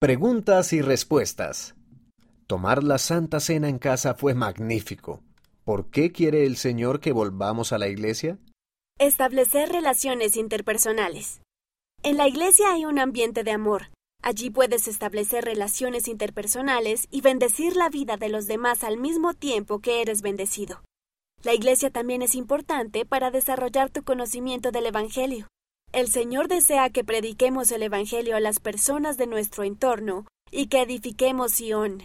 Preguntas y respuestas. Tomar la Santa Cena en casa fue magnífico. ¿Por qué quiere el Señor que volvamos a la iglesia? Establecer relaciones interpersonales. En la iglesia hay un ambiente de amor. Allí puedes establecer relaciones interpersonales y bendecir la vida de los demás al mismo tiempo que eres bendecido. La iglesia también es importante para desarrollar tu conocimiento del Evangelio. El Señor desea que prediquemos el Evangelio a las personas de nuestro entorno y que edifiquemos Sion.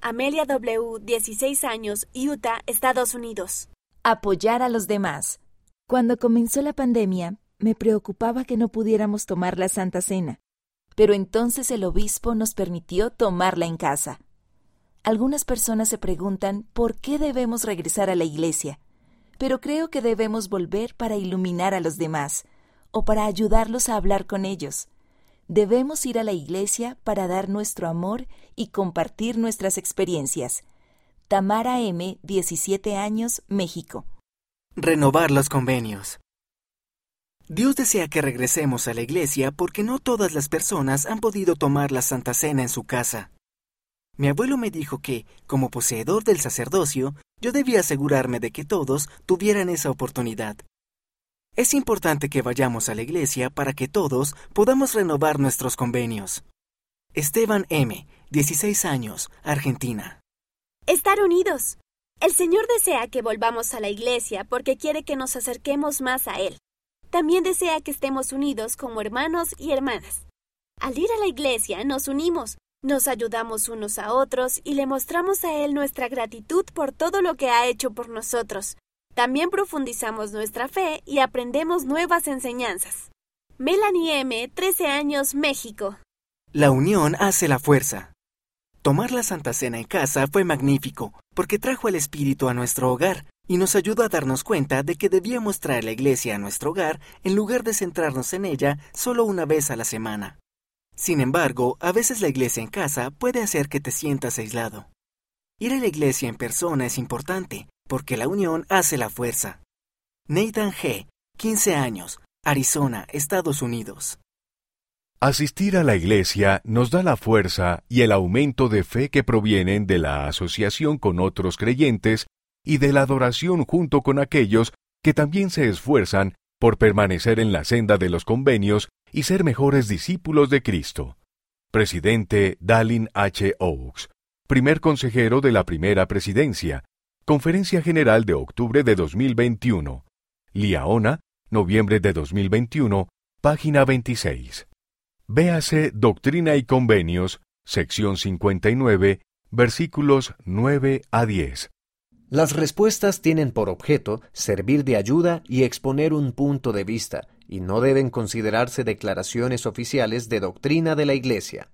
Amelia W., 16 años, Utah, Estados Unidos. Apoyar a los demás. Cuando comenzó la pandemia, me preocupaba que no pudiéramos tomar la Santa Cena, pero entonces el obispo nos permitió tomarla en casa. Algunas personas se preguntan por qué debemos regresar a la iglesia, pero creo que debemos volver para iluminar a los demás, o para ayudarlos a hablar con ellos. Debemos ir a la iglesia para dar nuestro amor y compartir nuestras experiencias. Tamara M., 17 años, México. Renovar los convenios. Dios desea que regresemos a la iglesia porque no todas las personas han podido tomar la Santa Cena en su casa. Mi abuelo me dijo que, como poseedor del sacerdocio, yo debía asegurarme de que todos tuvieran esa oportunidad. Es importante que vayamos a la iglesia para que todos podamos renovar nuestros convenios. Esteban M., 16 años, Argentina. Estar unidos. El Señor desea que volvamos a la iglesia porque quiere que nos acerquemos más a Él. También desea que estemos unidos como hermanos y hermanas. Al ir a la iglesia nos unimos, nos ayudamos unos a otros y le mostramos a Él nuestra gratitud por todo lo que ha hecho por nosotros, también profundizamos nuestra fe y aprendemos nuevas enseñanzas. Melanie M., 13 años, México. La unión hace la fuerza. Tomar la Santa Cena en casa fue magnífico, porque trajo el Espíritu a nuestro hogar y nos ayudó a darnos cuenta de que debíamos traer la iglesia a nuestro hogar en lugar de centrarnos en ella solo una vez a la semana. Sin embargo, a veces la iglesia en casa puede hacer que te sientas aislado. Ir a la iglesia en persona es importante, porque la unión hace la fuerza. Nathan G., 15 años, Arizona, Estados Unidos. Asistir a la iglesia nos da la fuerza y el aumento de fe que provienen de la asociación con otros creyentes y de la adoración junto con aquellos que también se esfuerzan por permanecer en la senda de los convenios y ser mejores discípulos de Cristo. Presidente Dallin H. Oaks, primer consejero de la primera presidencia, Conferencia General de octubre de 2021. Liaona, noviembre de 2021, página 26. Véase Doctrina y Convenios, sección 59, versículos 9 a 10. Las respuestas tienen por objeto servir de ayuda y exponer un punto de vista, y no deben considerarse declaraciones oficiales de doctrina de la Iglesia.